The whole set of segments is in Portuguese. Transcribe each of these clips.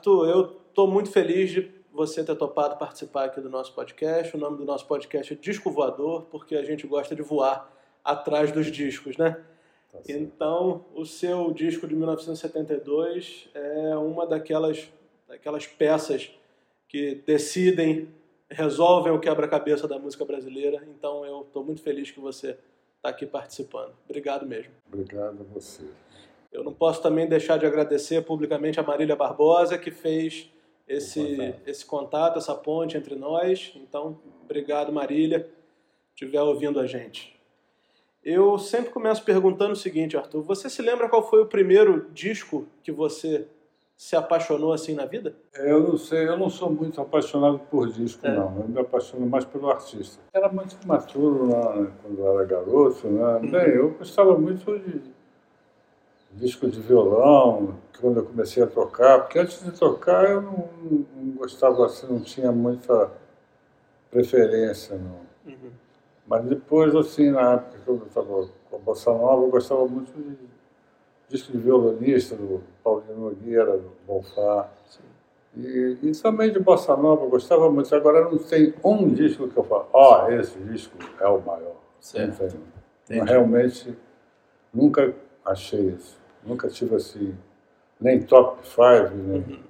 Arthur, eu estou muito feliz de você ter topado participar aqui do nosso podcast. O nome do nosso podcast é Disco Voador, porque a gente gosta de voar atrás dos discos, né? Tá então, o seu disco de 1972 é uma daquelas, daquelas peças que decidem, resolvem o quebra-cabeça da música brasileira. Então, eu estou muito feliz que você está aqui participando. Obrigado mesmo. Obrigado a você. Eu não posso também deixar de agradecer publicamente a Marília Barbosa, que fez esse, esse contato, essa ponte entre nós. Então, obrigado, Marília, se estiver ouvindo a gente. Eu sempre começo perguntando o seguinte, Arthur: você se lembra qual foi o primeiro disco que você se apaixonou assim na vida? Eu não sei, eu não sou muito apaixonado por disco, é. não. Eu me apaixono mais pelo artista. Era muito maturo lá quando eu era garoto, né? Bem, eu gostava muito de disco de violão, quando eu comecei a tocar, porque antes de tocar eu não, não gostava assim, não tinha muita preferência, não. Uhum. Mas depois, assim, na época que eu estava com a Bossa Nova, eu gostava muito de disco de violonista, do Paulinho Nogueira, do Bonfá. E, e, também de Bossa Nova, eu gostava muito. Agora não tem um disco que eu falo, ó, oh, esse disco é o maior. Certo. Não realmente, nunca achei isso. Nunca tive assim, nem top 5, né? Uhum.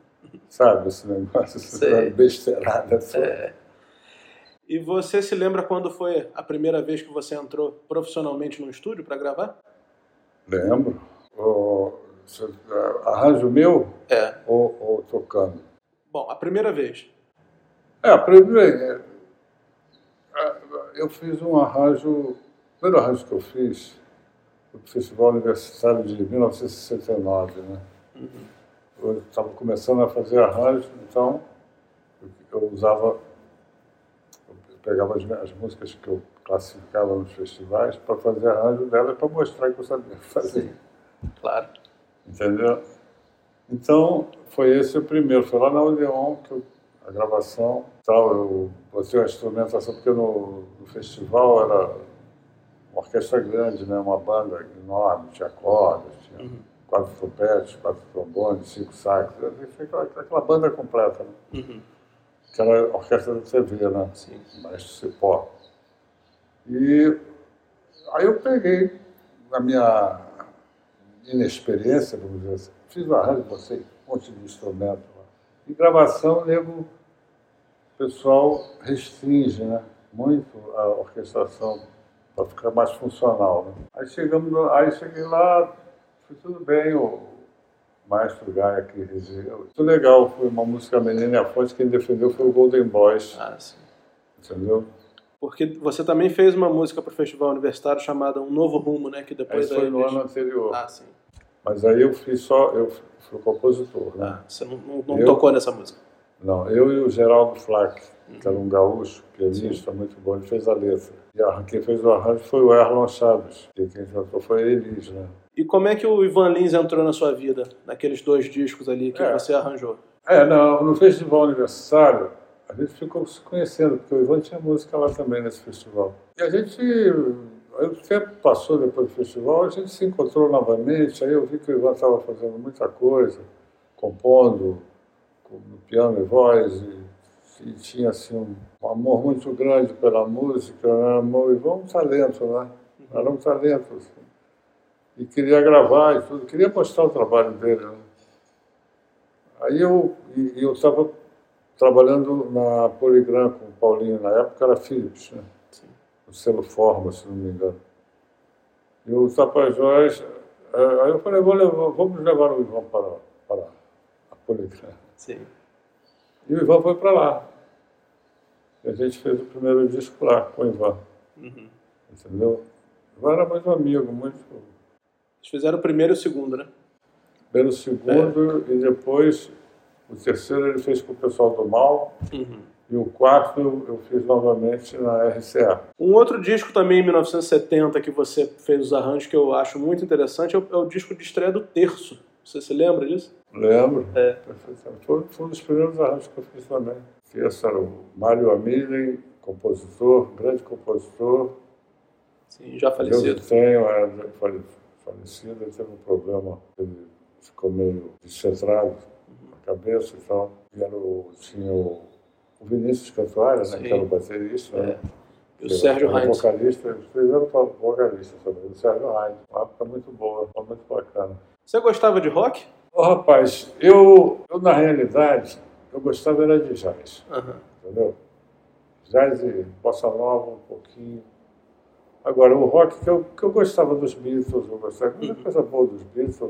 sabe, esse negócio, essa besteirada. É. E você se lembra quando foi a primeira vez que você entrou profissionalmente no estúdio para gravar? Lembro. O, arranjo meu? É. Ou, ou, tocando? Bom, a primeira vez. É, a primeira. É, eu fiz um arranjo. O primeiro arranjo que eu fiz foi o Festival Universitário de 1969, né? Uhum. Eu estava começando a fazer arranjo, então eu usava pegava as, as, músicas que eu classificava nos festivais para fazer arranjo delas para mostrar que eu sabia fazer. Sim, claro. Entendeu? Então, foi esse o primeiro. Foi lá na Odeon que eu, a gravação tal, eu botei a instrumentação, porque no, no festival era uma orquestra grande, né? uma banda enorme, tinha cordas, tinha uhum. quatro trompetes, quatro trombones, cinco sax, aquela, aquela banda completa. Né? Uhum que era a orquestra da TV, né? Sim. Maestro Cipó. E aí eu peguei, na minha inexperiência, vamos dizer assim, fiz uma rádio, botei um monte de instrumento lá. E gravação, nego, o pessoal restringe, né? Muito a orquestração para ficar mais funcional. Né? Aí chegamos, no, aí cheguei lá, foi tudo bem, o Maestro Gaia que regiu. Muito legal, foi uma música Menina e a Fonte, quem defendeu foi o Golden Boys. Ah, sim. Entendeu? Porque você também fez uma música para o Festival Universitário chamada Um Novo Rumo, né? Que depois aí foi no ano anterior. Ah, sim. Mas aí eu fiz só, eu fui compositor, né? Ah, você não, não, não eu, tocou nessa música? Não, eu e o Geraldo Flack, que era um gaúcho, pianista muito bom, ele fez a letra. E quem fez o arranjo foi o Erlon Chaves, e quem cantou foi a Elis, né? E como é que o Ivan Lins entrou na sua vida, naqueles dois discos ali que é. você arranjou? É, no, no Festival Aniversário, a gente ficou se conhecendo, porque o Ivan tinha música lá também nesse festival. E a gente, o tempo passou depois do festival, a gente se encontrou novamente, aí eu vi que o Ivan estava fazendo muita coisa, compondo no piano e voz, e, e tinha assim um, amor muito grande pela música, né? o Ivan um talento, né? Era um talento. Assim e queria gravar e tudo, queria mostrar o trabalho dele. Né? Aí eu eu estava trabalhando na Poligram com o Paulinho, na época era Philips, né? o selo Forma, se não me engano. E o Tapajós, é, aí eu falei, Vou levar, vamos levar o Ivan para, para a Poligram. Sim. E o Ivan foi para lá. A gente fez o primeiro disco lá com o Ivan. Uhum. Entendeu? Ivan era muito amigo, muito eles fizeram o primeiro e o segundo, né? Primeiro, o segundo, é. e depois o terceiro ele fez com o pessoal do Mal. Uhum. E o quarto eu fiz novamente na RCA. Um outro disco também em 1970 que você fez os arranjos que eu acho muito interessante é o, é o disco de estreia do Terço. Você se lembra disso? Lembro. É. Foi, foi um dos primeiros arranjos que eu fiz também. O Mário Amilhem, compositor, grande compositor. Sim, já falecido. Eu tenho, é, falecido, ele teve um problema, ele ficou meio descentrado, cabeça e tal. E era o, tinha o, o Vinícius Cantuária, né, que era o baterista. É. Né? E o Sérgio Heinz. vocalista, eles fizeram vocalista também, o Sérgio Heinz. Uma época muito boa, uma muito bacana. Você gostava de rock? Ô, rapaz, eu, eu na realidade, eu gostava era de jazz, Aham. entendeu? Jazz e bossa nova um pouquinho. Agora, o rock que eu, que eu gostava dos Beatles, eu gostava, muita coisa boa dos Beatles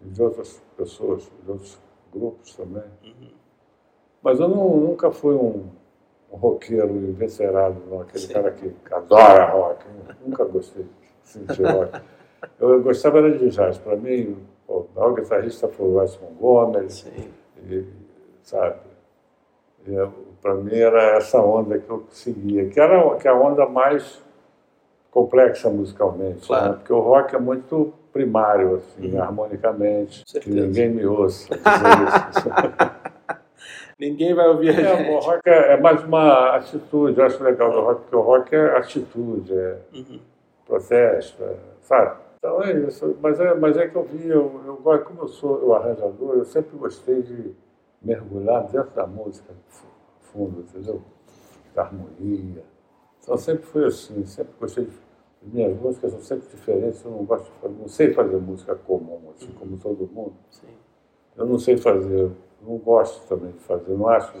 e, de outras pessoas, de outros grupos também. Mas eu não, nunca fui um, um roqueiro inveterado, não, aquele Sim. cara que adora rock. Nunca gostei assim, de rock. Eu gostava era de jazz. Para mim, o maior guitarrista foi o Wes Montgomery, Sim. e, sabe? Para mim era essa onda que eu seguia, que era que é a onda mais complexa musicalmente, Claro. né? porque o rock é muito primário, assim, harmonicamente, que ninguém me ouça dizer isso. Ninguém vai ouvir a É, o gente. rock é, é mais uma atitude, eu acho legal do rock, porque o rock é atitude, é Uhum. protesto, é, sabe? Então é isso, mas é, mas é que eu vi, eu, eu como eu sou o arranjador, eu sempre gostei de mergulhar dentro da música, fu- fundo, entendeu? Da harmonia. Então sempre foi assim, sempre gostei de. as Minhas músicas são sempre diferentes, eu não gosto de fazer, não sei fazer música comum, assim, como todo mundo. Sim. Eu não sei fazer, não gosto também de fazer, não acho,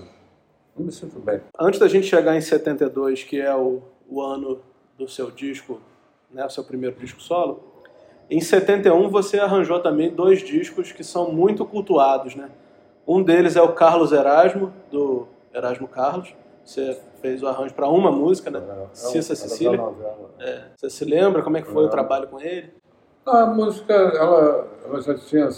não me sinto bem. Antes da gente chegar em 72, que é o, o ano do seu disco, né, o seu primeiro disco solo, em 71 você arranjou também dois discos que são muito cultuados, né? Um deles é o Carlos Erasmo, do Erasmo Carlos. Você fez o arranjo para uma música, né? Era- Cissa era Cecília. É. Você se lembra como é que foi o É. trabalho com ele? A música, ela, ela já tinha.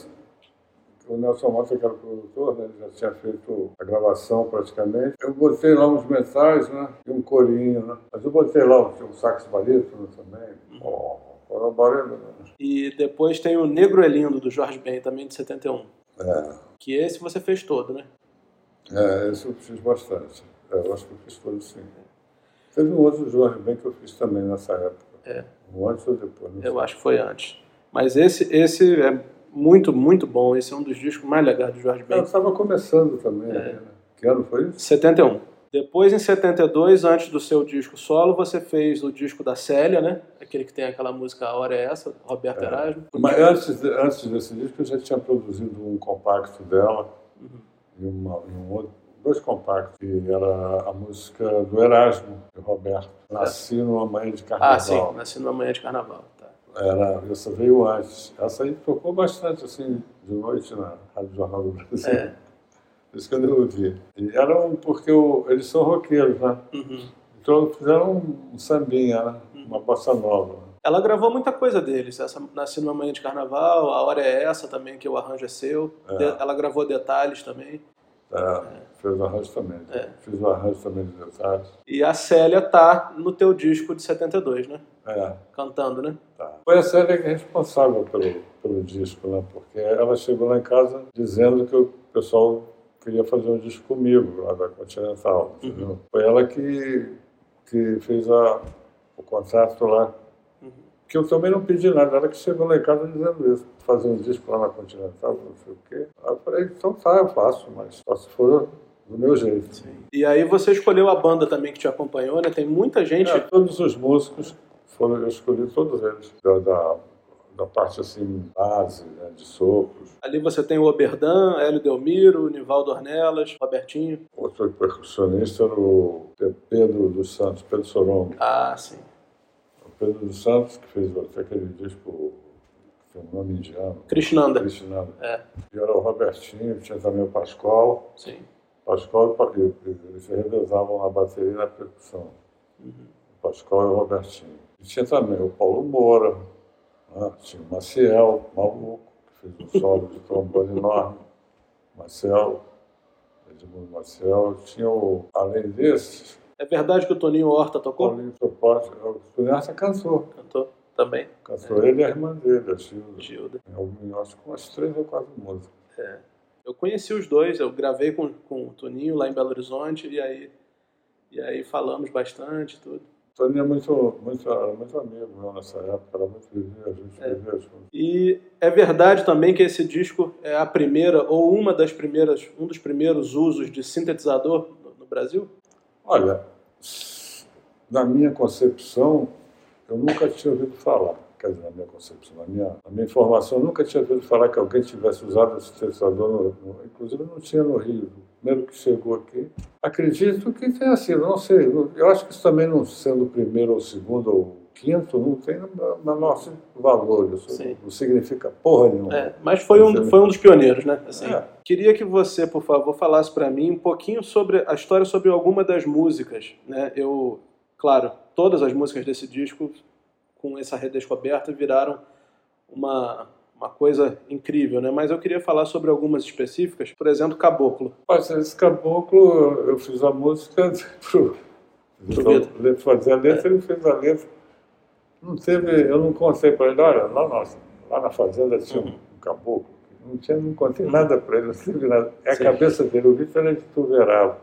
O Nelson Mota, que era o produtor, né, já tinha feito a gravação praticamente. Eu botei lá uns metais, né? E um corinho, né? Mas eu botei lá um, sax barítono também. Oh, foram barulho, né? E depois tem o Negro é Lindo, do Jorge Ben, também de 71. É, Que esse você fez todo, né? é, esse eu fiz bastante. É, eu acho que eu fiz todo sim. Teve um outro Jorge Ben que eu fiz também nessa época. É. Um antes ou depois, Eu sei. acho que foi antes. Mas esse, esse é muito, muito bom. Esse é um dos discos mais legais do Jorge Eu Ben. estava começando também. Né? Que ano foi isso? 71. Depois, em 72, antes do seu disco solo, você fez o disco da Célia, né? Aquele que tem aquela música A Hora é Essa, Roberto Erasmo. Mas antes, de- antes desse disco eu já tinha produzido um compacto dela Uhum. e, uma, e um outro, dois compactos, que era a música do Erasmo, do Roberto. Nasci numa manhã de carnaval. Ah, sim, Nasci numa manhã de carnaval. Tá. Era, essa veio antes. Essa aí tocou bastante assim de noite na Rádio Jornal do Brasil. É. Isso que eu ouvi. E eram porque o- eles são roqueiros, né? Uhum. Então fizeram um, um sambinha, né? uma bossa nova. Ela gravou muita coisa deles. Essa Nasci numa manhã de carnaval, A Hora é Essa também, que o arranjo é seu. É. De- Ela gravou detalhes também. É, Fez o arranjo também. É. Fiz o arranjo também de detalhes. E a Célia tá no teu disco de 72, né? É. Cantando, né? Tá. Foi a Célia que é responsável pelo, pelo disco, né? Porque ela chegou lá em casa dizendo que o pessoal queria fazer um disco comigo, lá da Continental, entendeu? Foi ela que, que fez a, o contrato lá. Que eu também não pedi nada, ela que chegou lá em casa dizendo isso, fazer um disco lá na Continental, não sei o quê. Aí eu falei, então tá, eu faço, mas só se for do meu jeito. E aí você escolheu a banda também que te acompanhou, né? Tem muita gente. É, todos os músicos, foram, eu escolhi todos eles, da, da, da parte assim, base, né, de sopros. Ali você tem o Oberdan, Hélio Delmiro, Nivaldo Ornelas, Robertinho. Outro percussionista era o Pedro dos Santos, Pedro Sorongo. Ah, sim. O Pedro dos Santos, que fez até aquele disco que tem um nome indiano, Krishnanda. Krishnanda. É, E era o Robertinho, tinha também o Pascoal. sim. Pascoal e Pa- e eles se revezavam na bateria e na percussão. O Pascoal e o Robertinho. E tinha também o Paulo Moura, tinha o Maciel, maluco, que fez um solo de trombone enorme. Maciel, Edmundo Maciel. Tinha o, além desses, É verdade que o Toninho Horta tocou? Paulinho Topote, o Cunhaça cantou. Cantou também. Cantou ele e a irmã dele, a Gilda. Gilda. Algum- acho que umas três ou quatro músicas. Eu conheci os dois, eu gravei com, com o Toninho lá em Belo Horizonte e aí, e aí falamos bastante tudo. Toninho é muito, muito, era muito amigo meu nessa época, era muito vivia, a gente é. vivia junto. E é verdade também que esse disco é a primeira, ou uma das primeiras, um dos primeiros usos de sintetizador no Brasil? Olha, na minha concepção, eu nunca tinha ouvido falar quer dizer, na minha concepção, na minha, na minha informação, eu nunca tinha ouvido falar que alguém tivesse usado o sintetizador, no, no, inclusive não tinha no Rio, primeiro que chegou aqui. Acredito que tenha sido, não sei, eu acho que isso também não sendo o primeiro ou o segundo ou o quinto, não tem na nosso valor, isso Sim. não significa porra nenhuma. É, mas foi um, foi um dos pioneiros, né? Assim, é. Queria que você, por favor, falasse para mim um pouquinho sobre a história sobre alguma das músicas, né? Eu, claro, todas as músicas desse disco com essa redescoberta viraram uma, uma coisa incrível, né? Mas eu queria falar sobre algumas específicas, por exemplo, Caboclo. Mas esse Caboclo, eu fiz a música pro, pro fazer a letra, é. ele fez a letra. Não teve, eu não contei para ele, olha, lá, nossa, lá na fazenda tinha uhum. um caboclo, não, tinha, não contei nada para ele, não tive nada. É a Sim. cabeça dele, o Vitor era de Tuverava,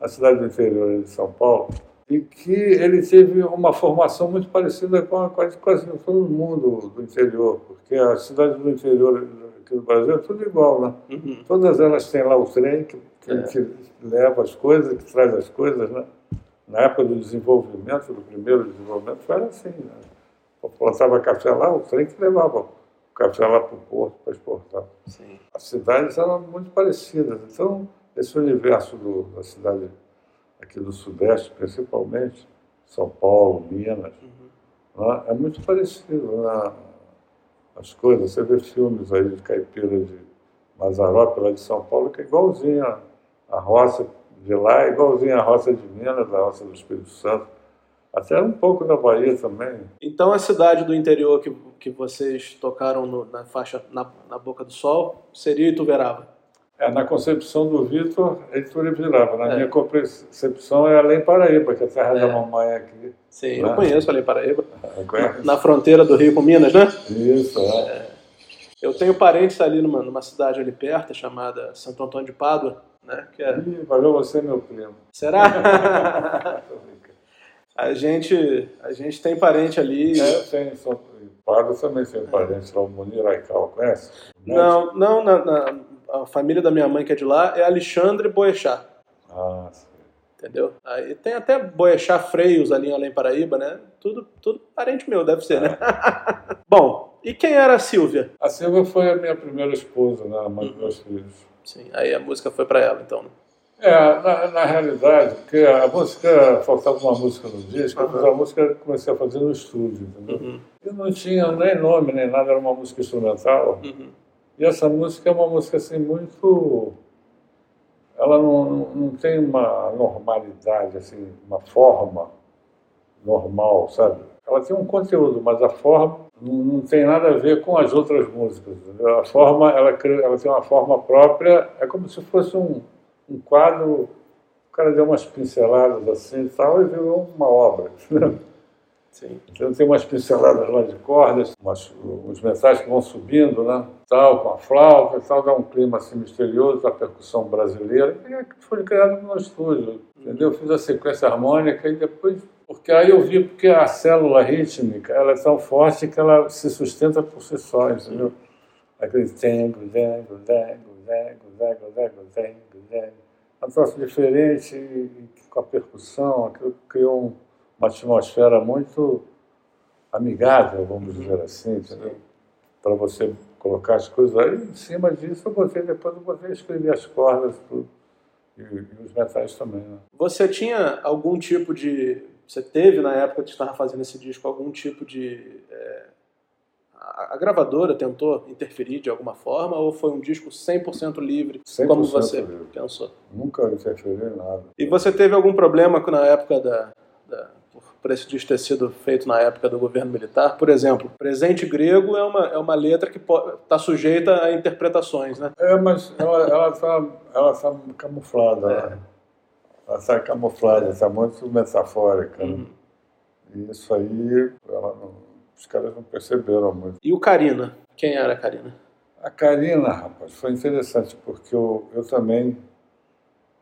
a cidade do interior de São Paulo e que ele teve uma formação muito parecida com a quase, quase todo mundo do interior, porque as cidades do interior aqui do Brasil é tudo igual, né? Uhum. Todas elas têm lá o trem que, que, é. que, leva as coisas, que traz as coisas, né? Na época do desenvolvimento, do primeiro desenvolvimento, foi assim, né? Plantava café lá, o trem que levava o café lá para o porto para exportar. Sim. As cidades eram muito parecidas, então esse universo do, da cidade aqui do Sudeste, principalmente, São Paulo, Minas, uhum. né? é muito parecido né? as coisas. Você vê filmes aí de caipira de Mazarope, lá de São Paulo, que é igualzinho a, a roça de lá, é igualzinho a roça de Minas, a roça do Espírito Santo. Até um pouco da Bahia também. Então a cidade do interior que, que vocês tocaram no, na faixa na, na Boca do Sol seria Ituverava? É, na concepção do Vitor, é Ituribiraba. Na é. minha concepção é Além Paraíba, que é a terra é. da mamãe aqui. Sim, né? eu conheço Além Paraíba. Na fronteira do Rio com Minas, né? Isso, é. é. Eu tenho parentes ali numa, numa cidade ali perto, chamada Santo Antônio de Pádua. Né? Que é... Ih, valeu você, meu primo. Será? a, gente, a gente tem parente ali. É, tem. Pádua também tem parente lá, o Munir Aical, conhece? Não, não, na, na a família da minha mãe que é de lá é Alexandre Boechat. Ah, sim. Entendeu? Aí tem até Boechat Freios ali em Além Paraíba, né? Tudo, tudo parente meu, deve ser, né? Bom, e quem era a Silvia? A Silvia foi a minha primeira esposa, né? A mãe uhum. dos meus filhos. Sim, aí a música foi para ela, então, né? É, na, na, realidade, porque a música, faltava uma música no disco, uhum. a música comecei a fazer no estúdio, entendeu? Uhum. E não tinha nem nome, nem nada, era uma música instrumental. Uhum. E essa música é uma música assim muito. Ela não, não tem uma normalidade, assim, uma forma normal, sabe? Ela tem um conteúdo, mas a forma não, tem nada a ver com as outras músicas. A forma, ela, ela tem uma forma própria, é como se fosse um, um quadro. O cara deu umas pinceladas assim e tal, e virou uma obra. Sim. Então tem umas pinceladas lá de cordas, umas, uns metais que vão subindo, né? Tal, com a flauta, tal, dá um clima assim misterioso, a percussão brasileira, e é foi criado no estúdio, entendeu? Fiz a sequência harmônica e depois, porque aí eu vi porque a célula rítmica, ela é tão forte que ela se sustenta por si só, entendeu? Aquele tengo, dengo, dengo, dengo, dengo, dengo, dengo, dengo. Um troço diferente, com a percussão, aquilo criou um uma atmosfera muito amigável, vamos dizer assim, para você colocar as coisas aí. Em cima disso, eu botei, depois eu botei escrever as cordas tudo, e, e os metais também. Né? Você tinha algum tipo de. Você teve, na época que estava fazendo esse disco, algum tipo de. É, a, a gravadora tentou interferir de alguma forma ou foi um disco 100% livre, 100 como você livre. pensou? Nunca interferi em nada. E você teve algum problema na época da, da por esse disco ter sido feito na época do governo militar. Por exemplo, presente grego é uma, é uma letra que está sujeita a interpretações, né? É, mas ela está ela tá camuflada. É. Né? Ela está camuflada, está muito metafórica. Né? Uhum. Né? E isso aí, não, os caras não perceberam muito. E o Karina? Quem era a Karina? A Karina, rapaz, foi interessante, porque eu, eu também...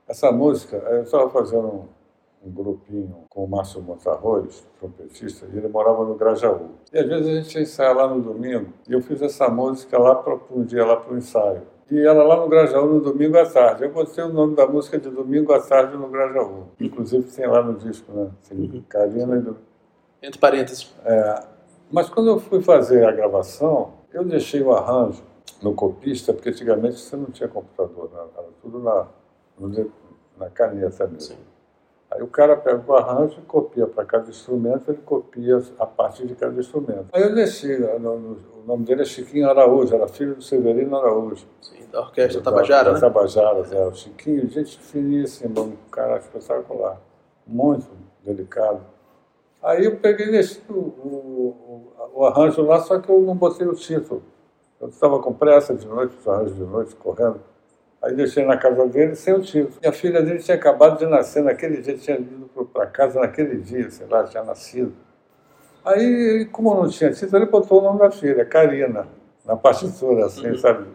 Essa música, eu estava fazendo um grupinho com o Márcio Montarroz, trompetista, e ele morava no Grajaú. E às vezes a gente ia ensaiar lá no domingo, e eu fiz essa música lá para um dia lá para o ensaio. E ela lá no Grajaú no domingo à tarde. Eu botei o nome da música de domingo à tarde no Grajaú. Inclusive tem lá no disco, né? Tem uhum. Karina e do... Entre parênteses. É, mas quando eu fui fazer a gravação, eu deixei o arranjo no copista, porque antigamente você não tinha computador, né? era tudo na, na caneta mesmo. Sim. Aí o cara pega o arranjo e copia para cada instrumento, ele copia a parte de cada instrumento. Aí eu desci, né, o nome dele é Chiquinho Araújo, era filho do Severino Araújo. Sim, da Orquestra da, Tabajara, da, né? Tabajaras, é. O Chiquinho, gente finíssima, um cara espetacular, muito delicado. Aí eu peguei nesse, o, o, o, arranjo lá, só que eu não botei o título. Eu estava com pressa de noite, os arranjos de noite, correndo. Aí deixei na casa dele sem o título. E a filha dele tinha acabado de nascer naquele dia, tinha ido para casa naquele dia, sei lá, tinha nascido. Aí, como não tinha título, ele botou o nome da filha, Karina, na partitura, assim, uhum. sabe?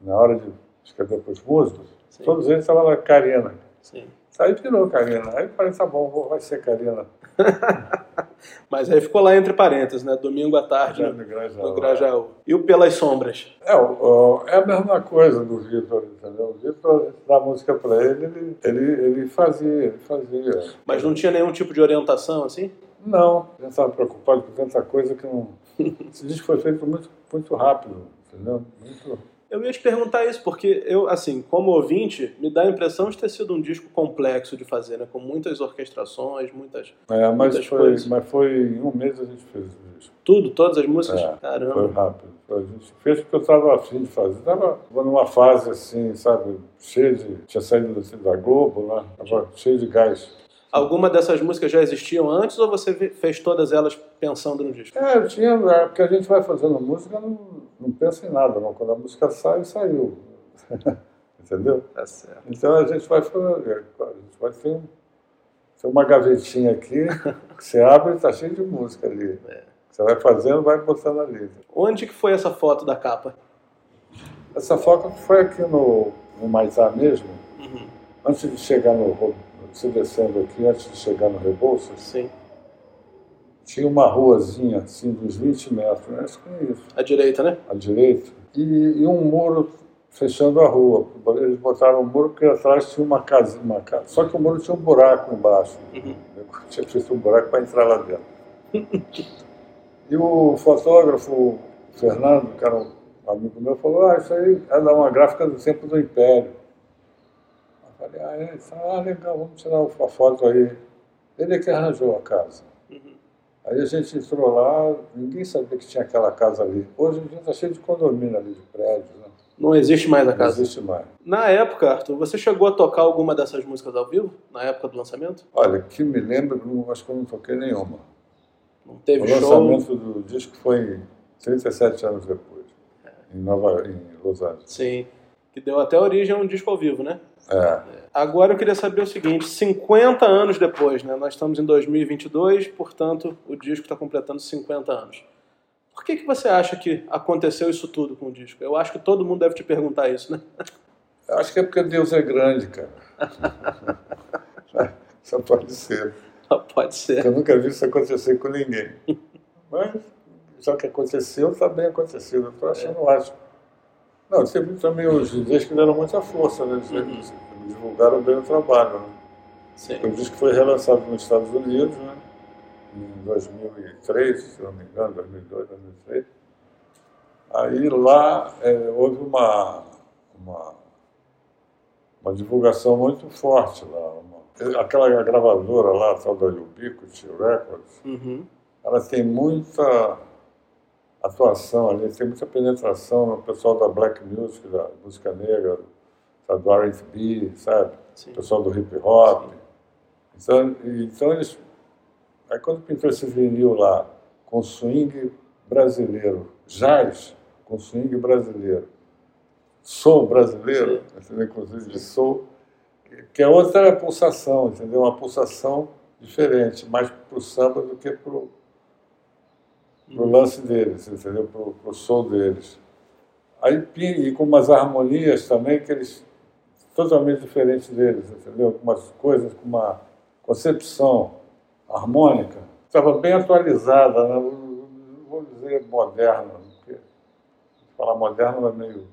Na hora de escrever para os músicos, Sim. todos eles estavam lá, Karina. Sim. Aí virou Karina. Aí eu falei, tá bom, vai ser Karina. Mas aí ficou lá entre parênteses, né? Domingo à tarde no, no Grajaú. E o Pelas Sombras? É, é a mesma coisa do Vitor, entendeu? O Vitor dá música para ele, ele, ele, ele fazia, ele fazia. Mas não tinha nenhum tipo de orientação assim? Não, a gente estava preocupado com tanta coisa que não. Esse disco foi feito muito, muito rápido, entendeu? Muito eu ia te perguntar isso, porque eu, assim, como ouvinte, me dá a impressão de ter sido um disco complexo de fazer, né? Com muitas orquestrações, muitas, é, mas muitas foi, coisas. Mas foi em um mês a gente fez o disco. Tudo? Todas as músicas? É, Caramba. Foi rápido. A gente fez porque eu estava afim de fazer. Estava numa fase assim, sabe, cheio de... Tinha saído da Globo, né? Estava cheio de gás. Alguma dessas músicas já existiam antes ou você fez todas elas pensando no disco? É, eu tinha, é, porque a gente vai fazendo música, não, não pensa em nada, não. Quando a música sai, saiu. Entendeu? Tá certo. Então a gente vai fazer, a gente vai ter, ter uma gavetinha aqui, que você abre e está cheio de música ali. É. Você vai fazendo, vai botando ali. Onde que foi essa foto da capa? Essa foto foi aqui no, no mesmo, uhum. antes de chegar no você descendo aqui, antes de chegar no Rebouças, Sim. tinha uma ruazinha, assim, dos 20 metros, né? acho que é isso. À direita, né? À direita. E, e um muro fechando a rua. Eles botaram um muro porque atrás tinha uma casa, uma casa. Só que o muro tinha um buraco embaixo. Uhum. Eu tinha feito um buraco para entrar lá dentro. e o fotógrafo, Fernando, que era um amigo meu, falou, ah, isso aí é uma gráfica do tempo do Império. Falei, ah, é? ah, legal, vamos tirar uma foto aí. Ele é que arranjou a casa. Uhum. Aí a gente entrou lá, ninguém sabia que tinha aquela casa ali. Hoje em dia está cheio de condomínio ali, de prédios. Né? Não existe mais a casa? Não existe mais. Na época, Arthur, você chegou a tocar alguma dessas músicas ao vivo? Na época do lançamento? Olha, que me lembro, acho que eu não toquei nenhuma. Não teve o show? O lançamento do disco foi 37 anos depois, é. em, Nova, em Los Angeles. Sim, que deu até origem a um disco ao vivo, né? É. Agora eu queria saber o seguinte: 50 anos depois, né? Nós estamos em 2022, portanto, o disco está completando 50 anos. Por que, que você acha que aconteceu isso tudo com o disco? Eu acho que todo mundo deve te perguntar isso, né? Eu acho que é porque Deus é grande, cara. Só pode ser. Só pode ser. Eu nunca vi isso acontecer com ninguém. Mas, já que aconteceu, está bem acontecido. Eu estou achando é. ótimo. Não, teve também os DJs que deram muita força, né? Uhum. divulgaram bem o trabalho, né? Sim. O disco foi relançado nos Estados Unidos, né? Em 2003, se não me engano, 2002, 2003. Aí lá é, houve uma, uma, uma divulgação muito forte lá. Uma, aquela gravadora lá, tal da Ubiquity Records, uhum. ela tem muita atuação ali, tem muita penetração no pessoal da black music, da música negra, sabe, do R&B, sabe? Sim. pessoal do hip hop. Então, então eles... Aí quando pintou esse vinil lá, com swing brasileiro, jazz com swing brasileiro, soul brasileiro, entendeu? inclusive de soul, que é outra pulsação, entendeu? Uma pulsação diferente, mais para o samba do que para o pro lance deles, entendeu? Pro, pro som deles. Aí, e com umas harmonias também que eles totalmente diferentes deles, entendeu? Algumas coisas com uma concepção harmônica estava bem atualizada, né? vou dizer moderna, porque falar moderno é meio.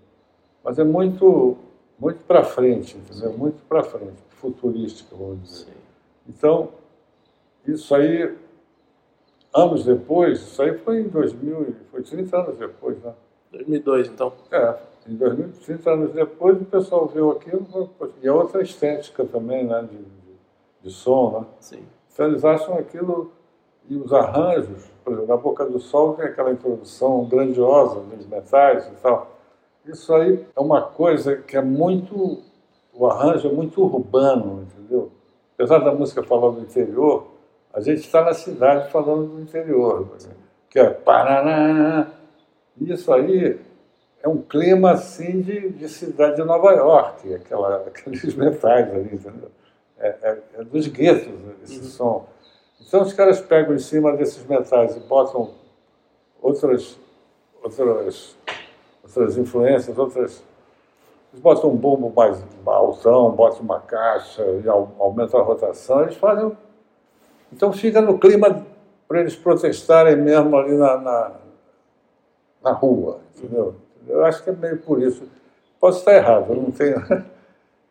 Mas é muito, muito para frente, entendeu? Muito para frente, futurística, vamos dizer. Sim. Então, isso aí, anos depois, isso aí foi em 2000, foi 30 anos depois, né? 2002, então. É, em 2000, 30 anos depois, o pessoal viu aquilo, e é outra estética também, né, de, de, de som, né? Sim. Então eles acham aquilo, e os arranjos, por exemplo, na Boca do Sol tem aquela introdução grandiosa dos metais e tal. Isso aí é uma coisa que é muito, o arranjo é muito urbano, entendeu? Apesar da música falar do interior, a gente está na cidade falando do interior, que é Paraná. Isso aí é um clima assim de, de cidade de Nova York, aquela, aqueles metais ali, entendeu? É, é, é dos guetos esse uhum. som. Então os caras pegam em cima desses metais e botam outras, outras, outras influências, outras. Eles botam um bumbo mais altão, botam uma caixa e aumentam a rotação, eles fazem. Então fica no clima para eles protestarem mesmo ali na, na, na rua, entendeu? Eu acho que é meio por isso. Posso estar errado, eu não tenho.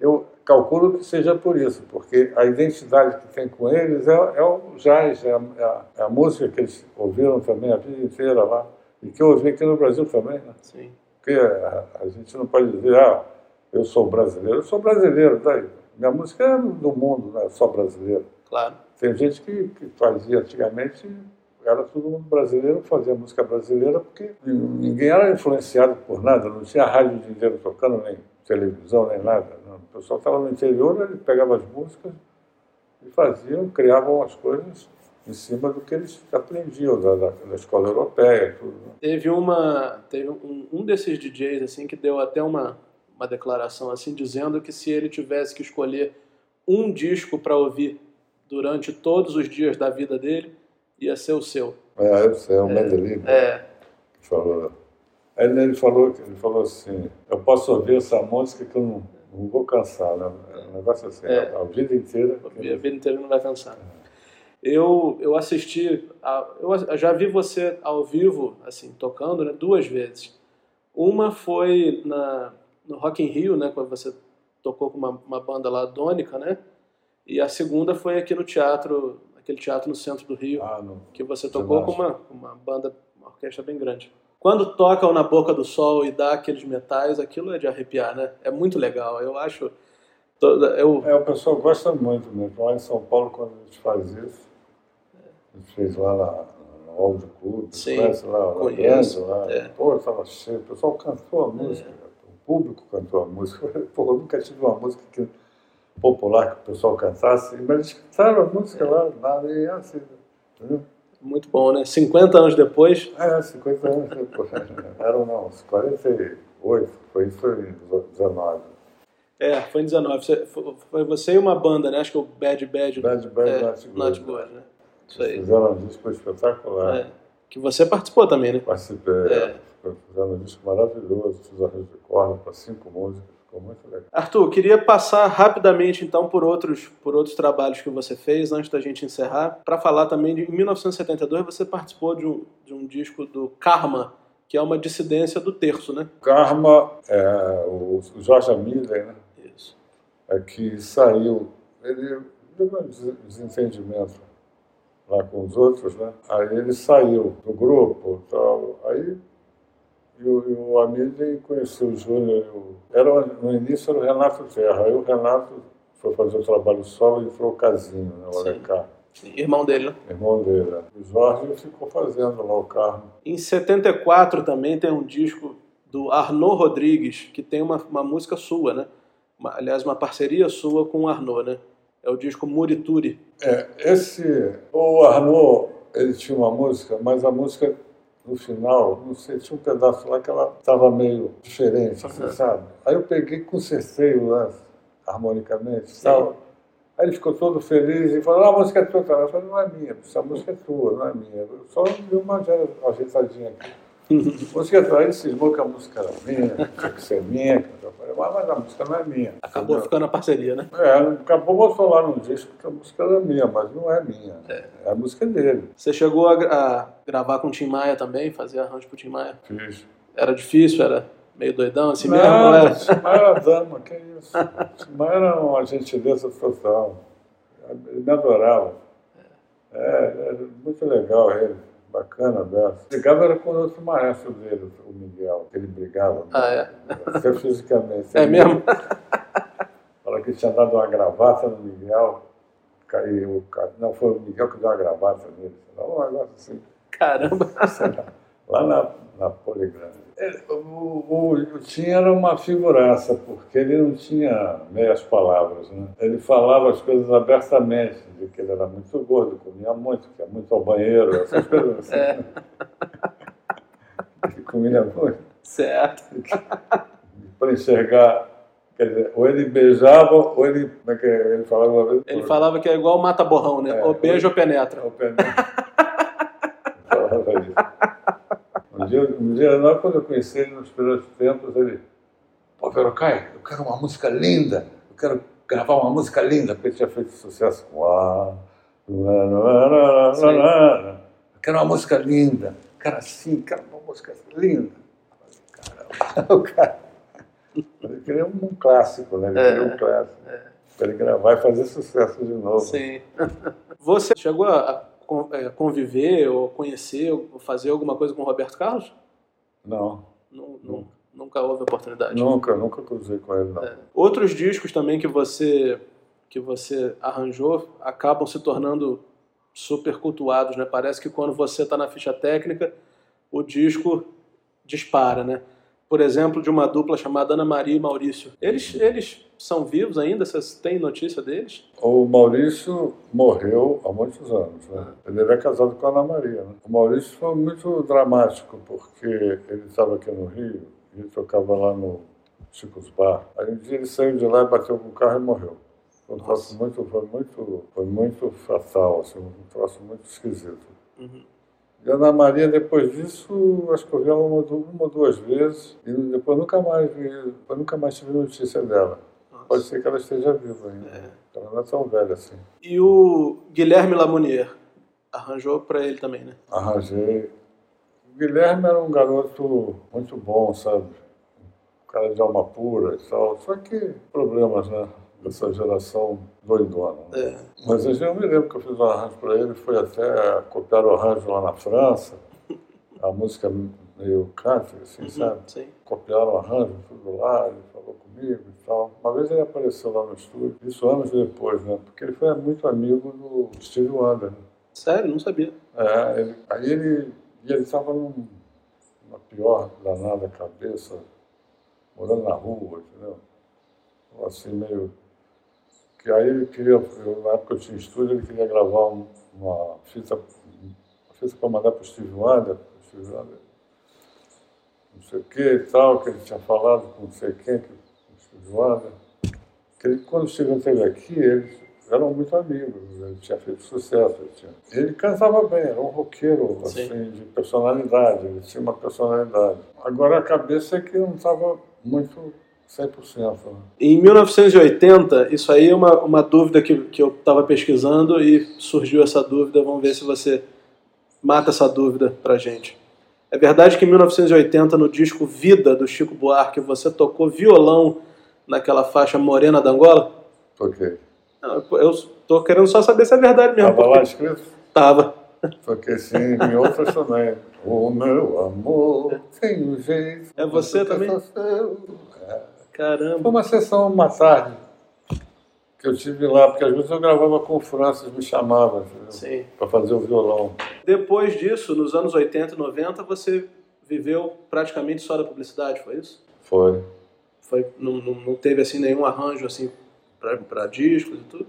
Eu calculo que seja por isso, porque a identidade que tem com eles é, é o jazz, é a, é, a, é a, música que eles ouviram também a vida inteira lá, e que eu ouvi aqui no Brasil também. Né? Sim. Porque a, a, gente não pode dizer, ah, eu sou brasileiro, eu sou brasileiro, daí. Minha música é do mundo, não é só brasileira. Claro. Tem gente que, que fazia antigamente era todo mundo brasileiro, fazia música brasileira, porque ninguém era influenciado por nada, não tinha rádio de inteiro tocando, nem televisão, nem nada. Não. O pessoal estava no interior, ele pegava as músicas e faziam, criavam as coisas em cima do que eles aprendiam da, da, da escola europeia tudo. Né? Teve uma, teve um, um desses DJs assim que deu até uma, uma declaração assim dizendo que se ele tivesse que escolher um disco para ouvir durante todos os dias da vida dele, ia ser o seu. É, é o é, Medellín. É. Que falou. Aí ele falou, ele falou assim, eu posso ouvir essa música que eu não, não vou cansar, né? É um negócio assim, é. a vida inteira. A vida inteira não vai cansar. Eu, eu assisti, a, eu já vi você ao vivo, assim, tocando, né, duas vezes. Uma foi na, no Rock in Rio, né, quando você tocou com uma, uma banda lá, Dônica, né? E a segunda foi aqui no teatro aquele teatro no centro do Rio, ah, que você tocou com uma, uma banda, uma orquestra bem grande. Quando tocam na boca do sol e dá aqueles metais, aquilo é de arrepiar, né? É muito legal. Eu acho. Eu... É, o pessoal gosta muito mesmo. Lá em São Paulo, quando a gente faz isso, a gente fez lá na, no Audio Clube, Sim, conhece lá, conheço, lá. É. Pô, estava cheio. O pessoal cantou a música, é. o público cantou a música. Pô, eu nunca tive uma música que popular que o pessoal cantasse, mas eles cantaram a música lá, nada, e assim, entendeu? Muito bom, né? 50 anos depois? É, 50 anos depois. Eram não, 48, foi isso em 19. É, foi em 19. Foi você e uma banda, né? Acho que é o Bad Bad. Bad Bad é, Not Good. Not Good, né? Isso aí. Fizeram um disco espetacular. É. Que você participou também, né? Participei. É. Fizeram um disco maravilhoso, fiz arranjo de corda para cinco músicas. Ficou muito legal. Arthur, queria passar rapidamente então por outros, por outros trabalhos que você fez antes da gente encerrar, para falar também de em 1972 você participou de um, de um disco do Karma, que é uma dissidência do terço, né? Karma é o Jorge Miller, né? Isso. É que saiu, ele teve um desentendimento lá com os outros, né? Aí ele saiu do grupo, tal. Aí e o, Amílio conheceu o Júnior. Era, no início era o Renato Terra. Aí o Renato foi fazer o trabalho solo e entrou o Casinho, né, o Alecá. Irmão dele, né? Irmão dele. Né? O Jorge ficou fazendo lá o carro. Em 74 também tem um disco do Arnaud Rodrigues, que tem uma, uma música sua, né? Uma, aliás, uma parceria sua com o Arnaud, né? É o disco Murituri. É, esse... O Arnaud, ele tinha uma música, mas a música no final, não sei, tinha um pedaço lá que ela estava meio diferente, uhum. sabe? Aí eu peguei, consertei o lance harmonicamente tal. Aí ele ficou todo feliz e falou, ah, a música é tua. Eu falei, não é minha, essa música é tua, não é minha. Eu só dei uma ajeitadinha aqui. A música é. Aí ele cismou que a música era minha, tinha que ser minha. Eu gravar, mas a música não é minha. Acabou entendeu? ficando a parceria, né? É, acabou botou lá no disco que a música era minha, mas não é minha. É, é a música dele. Você chegou a, a, gravar com o Tim Maia também, fazer arranjo pro Tim Maia? Fiz. Era difícil, era meio doidão assim não, mesmo? Não, era? Tim Maia era dama, que isso. Tim Maia era uma gentileza total. Ele me adorava. É, era muito legal ele bacana aberto. Brigava era com o outro maestro dele, o Miguel, que ele brigava. Né? Ah, é? Até fisicamente. É mesmo? Fala que tinha dado uma gravata no Miguel. Caiu, não, foi o Miguel que deu uma gravata nele. Um negócio assim. Caramba! Lá na, na Poligrama. É, o, o, o Tim era uma figuraça, porque ele não tinha meias palavras. Né? Ele falava as coisas abertamente, de que ele era muito gordo, comia muito, que ia muito ao banheiro, essas coisas assim. É. Ele comia muito. Certo. Para enxergar Quer dizer, ou ele beijava, ou ele. Como é que ele falava uma vez? Ele falava que é igual mata-borrão, né? É, ou beija ou penetra. Ou penetra. falava isso. Um dia, um dia lá, quando eu conheci ele nos primeiros tempos, ele, pô, Verocai, eu quero uma música linda, eu quero gravar uma música linda, porque ele tinha feito sucesso com a. Eu quero uma música linda, quero assim, quero uma música linda. Caramba, o cara. Ele queria um clássico, né? Ele queria um é, clássico. É. Para ele gravar e fazer sucesso de novo. Sim. Você chegou a é, conviver ou conhecer ou fazer alguma coisa com o Roberto Carlos? Não. não, não nunca houve oportunidade? Nunca, nunca cruzei com ele, não. É. Outros discos também que você, que você arranjou acabam se tornando super cultuados, né? Parece que quando você está na ficha técnica, o disco dispara, né? Por exemplo, de uma dupla chamada Ana Maria e Maurício. Eles, eles são vivos ainda? Vocês têm notícia deles? O Maurício morreu há muitos anos. Né? Ele era casado com a Ana Maria. Né? O Maurício foi muito dramático, porque ele estava aqui no Rio e tocava lá no Chico's Bar. Aí um dia ele saiu de lá, bateu com o carro e morreu. Foi um troço muito, foi muito, foi muito fatal, assim, um troço muito esquisito. Uhum. E Ana Maria, depois disso, acho que eu vi ela uma, uma ou duas vezes, e depois nunca mais vi, depois nunca mais tive notícia dela. Pode ser que ela esteja viva ainda. É. Ela não é tão velha assim. E o Guilherme Lamounier? Arranjou para ele também, né? Arranjei. O Guilherme era um garoto muito bom, sabe? Um cara de alma pura e tal. Só que problemas, né? Dessa geração doidona. Né? É. Mas eu me lembro que eu fiz um arranjo para ele, foi até copiar o arranjo lá na França. A música meio country, assim, uhum, sabe? Sim. Copiaram o arranjo, tudo lá, ele falou comigo e tal. Uma vez ele apareceu lá no estúdio, isso anos depois, né? Porque ele foi muito amigo do Steve Wonder. Né? Sério? Não sabia. É, ele, aí ele ele estava numa pior danada cabeça, morando na rua, entendeu? Assim, meio. Que aí ele queria, eu, na época eu tinha estúdio, ele queria gravar um, uma fita, uma fita para mandar para o Steve Wonder, Steve Wonder não sei o que e tal, que ele tinha falado com não sei quem, que o Wanda, que ele, quando chegou esteve aqui, eles eram muito amigos, ele tinha feito sucesso. Ele, tinha... ele cantava bem, era um roqueiro assim, de personalidade, ele tinha uma personalidade. Agora a cabeça é que não estava muito 100%. Né? Em 1980, isso aí é uma, uma dúvida que, que eu estava pesquisando e surgiu essa dúvida, vamos ver se você mata essa dúvida para gente. É verdade que em 1980, no disco Vida, do Chico Buarque, você tocou violão naquela faixa Morena da Angola? Toquei. Eu estou querendo só saber se é verdade mesmo. Estava lá escrito? Estava. Toquei sim, em outras também. O meu amor tem um jeito. É você também? É. Caramba. Foi uma sessão, uma tarde que eu tive lá, porque às vezes eu gravava com o Francis, me chamava para fazer o violão. Depois disso, nos anos 80 e 90, você viveu praticamente só da publicidade, foi isso? Foi. Foi não, não, não teve assim nenhum arranjo assim para discos e tudo?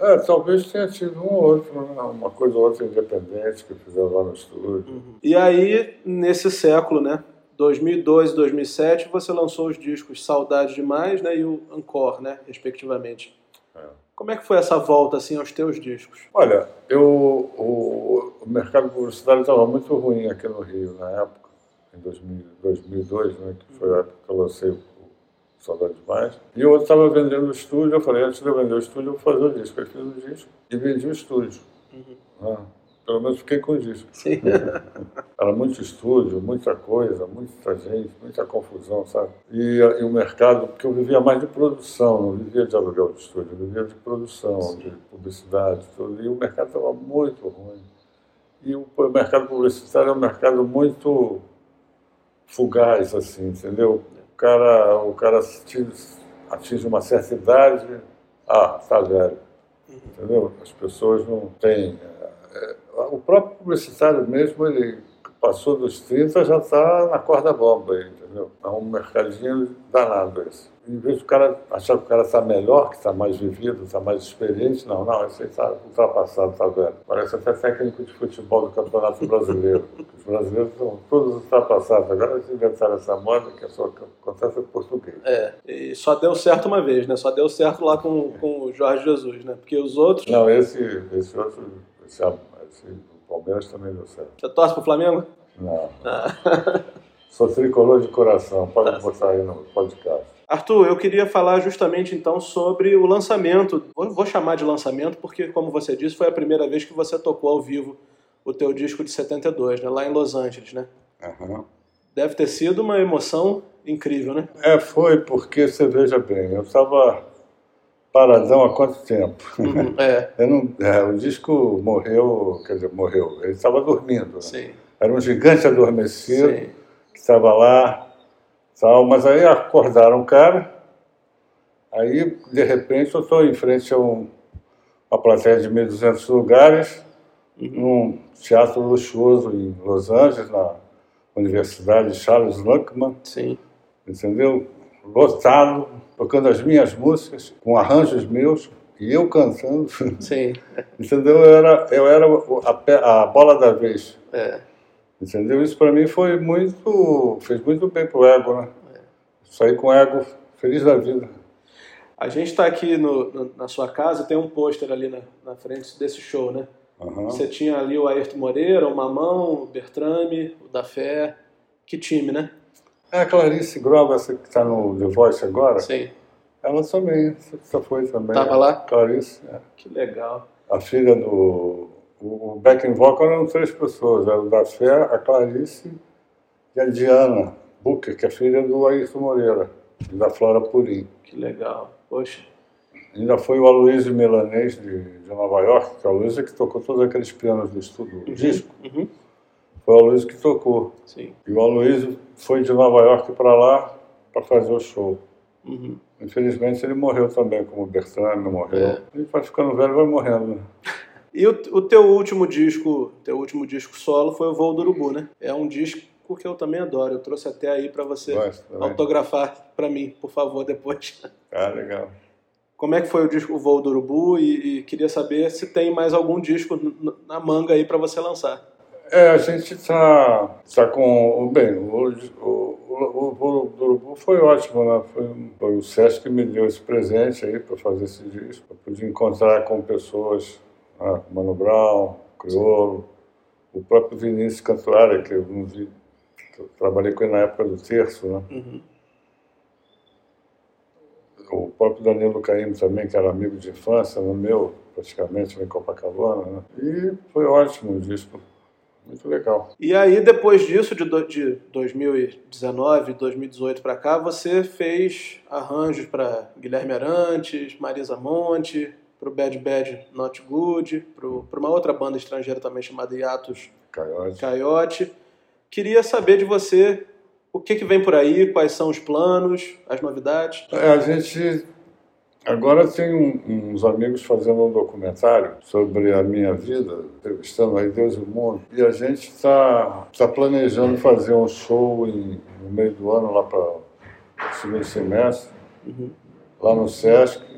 É, talvez tenha tido um ou outro, uma coisa ou outra independente que fizeram lá no estúdio. Uhum. E aí, nesse século, né, 2002 e 2007, você lançou os discos Saudade Demais né, e o Encore, né, respectivamente. É. Como é que foi essa volta assim aos teus discos? Olha, eu, o, o mercado publicitário estava muito ruim aqui no Rio na época, em 2000, 2002, né, que foi a época que eu lancei o Saudade Demais. E outro estava vendendo o estúdio, eu falei, antes de eu vender o estúdio, eu vou fazer o disco. Aí fiz o disco e vendi o estúdio. Uhum. Ah, pelo menos fiquei com o disco. Sim. Era muito estúdio, muita coisa, muita gente, muita confusão, sabe? E, e, o mercado, porque eu vivia mais de produção, não vivia de aluguel de estúdio, eu vivia de produção, Sim. de publicidade, tudo. E o mercado estava muito ruim. E o, o mercado publicitário é um mercado muito fugaz, assim, entendeu? O cara, o cara atinge, atinge uma certa idade, ah, está velho, uhum. entendeu? As pessoas não têm... É, o próprio publicitário mesmo, ele passou dos 30, já está na corda bomba, entendeu? É um mercadinho danado esse em vez do cara achar que o cara está melhor, que está mais vivido, está mais experiente, não, não, esse aí está ultrapassado, está velho. Parece até técnico de futebol do Campeonato Brasileiro. Os brasileiros estão todos ultrapassados. Agora eles inventaram essa moda que só acontece em português. É, e só deu certo uma vez, né? Só deu certo lá com, com o Jorge Jesus, né? Porque os outros. Não, esse, esse outro, esse o Palmeiras também deu certo. Você torce para o Flamengo? Não. Ah. Sou tricolor de coração, pode tá. botar aí no podcast. Arthur, eu queria falar justamente então sobre o lançamento. Vou chamar de lançamento porque, como você disse, foi a primeira vez que você tocou ao vivo o teu disco de 72, né? lá em Los Angeles, né? Uhum. Deve ter sido uma emoção incrível, né? É, foi, porque você veja bem, eu estava paradão há quanto tempo? Uhum, é. não, é. O disco morreu, quer dizer, morreu, ele estava dormindo. Né? Era um gigante adormecido Sim. que estava lá Tal, mas aí acordaram o cara, aí de repente eu estou em frente a um, uma plateia de 1.200 lugares, uhum. num teatro luxuoso em Los Angeles, na Universidade Charles Luckman. Sim. Entendeu? Lotado, tocando as minhas músicas, com arranjos meus, e eu cantando. Sim. Entendeu? Eu era, eu era a, a bola da vez. É. Entendeu? Isso para mim foi muito. fez muito bem pro ego, né? É. Saí com o ego feliz da vida. A gente está aqui no, no, na sua casa, tem um pôster ali na, na, frente desse show, né? Uhum. Você tinha ali o Ayrton Moreira, o Mamão, o Bertrame, o da Fé. Que time, né? É a Clarice Grova, essa que está no The Voice agora. Sim. Ela também, você foi também. Tava lá? Clarice. É. Que legal. A filha do o backing vocal eram três pessoas, era o da Fé, a Clarice e a Diana Booker, que é filha do Ayrton Moreira, e da Flora Purim. Que legal, poxa. Ainda foi o Aloysio Milanês de, de Nova York, que é o Aloysio que tocou todos aqueles pianos do estúdio, do uhum, disco. Uhum. Foi o Aloysio que tocou. Sim. E o Aloysio foi de Nova York para lá para fazer o show. Uhum. Infelizmente ele morreu também, como o Bertrand morreu. É. Gente vai ficando velho vai morrendo. Né? E o, o teu último disco, teu último disco solo foi o Voo do Urubu, né? É um disco que eu também adoro. Eu trouxe até aí para você Gosto, autografar para mim, por favor, depois. Ah, legal. Como é que foi o disco o Voo do Urubu e, e queria saber se tem mais algum disco na manga aí para você lançar. É, a gente tá, tá com. Bem, o, o, o, o Urubu foi ótimo, né? Foi, foi o Sesc que me deu esse presente aí para fazer esse disco. Eu pude encontrar com pessoas ah, Mano Brown, Criolo, o próprio Vinícius Cantuária, que eu, vi, que eu trabalhei com ele na época do terço, né? Uhum. O próprio Danilo Caim também, que era amigo de infância, no meu, praticamente, em Copacabana, né? E foi ótimo o disco. Muito legal. E aí, depois disso, de, do, de 2019, 2018 para cá, você fez arranjos para Guilherme Arantes, Marisa Monte, para o Bad Bad Not Good, para uma outra banda estrangeira também chamada Yatus Coyote. Coyote. Queria saber de você o que, que vem por aí, quais são os planos, as novidades. É, a gente agora tem um, uns amigos fazendo um documentário sobre a minha vida, entrevistando aí Deus e o mundo, e a gente está tá planejando fazer um show em, no meio do ano lá para o segundo semestre, uhum. lá no Sesc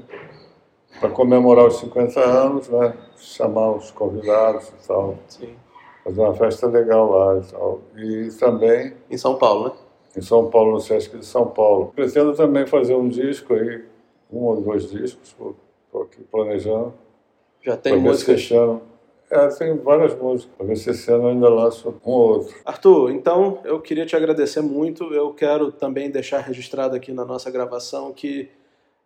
para comemorar os 50 anos, né? chamar os convidados e tal. Sim. Fazer uma festa legal lá e tal. E também. Em São Paulo, né? Em São Paulo, no Sesc de São Paulo. Pretendo também fazer um disco aí, um ou dois discos, estou aqui planejando. Já tem músicas? É, tem várias músicas. Para ver se esse ano eu ainda lanço um ou outro. Arthur, então eu queria te agradecer muito. Eu quero também deixar registrado aqui na nossa gravação que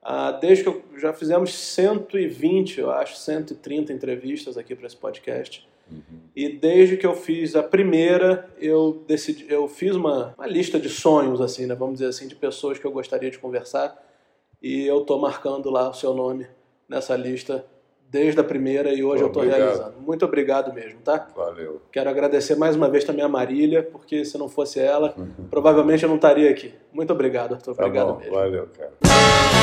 ah, desde que eu, já fizemos 120, eu acho, 130 entrevistas aqui para esse podcast. Uhum. E desde que eu fiz a primeira, eu decidi, eu fiz uma, uma lista de sonhos, assim, né, vamos dizer assim, de pessoas que eu gostaria de conversar. E eu estou marcando lá o seu nome nessa lista desde a primeira e hoje eu estou realizando. Muito obrigado mesmo, tá? Valeu. Quero agradecer mais uma vez também a Marília, porque se não fosse ela, uhum. provavelmente eu não estaria aqui. Muito obrigado, Arthur. Tá obrigado bom. mesmo. Valeu, cara.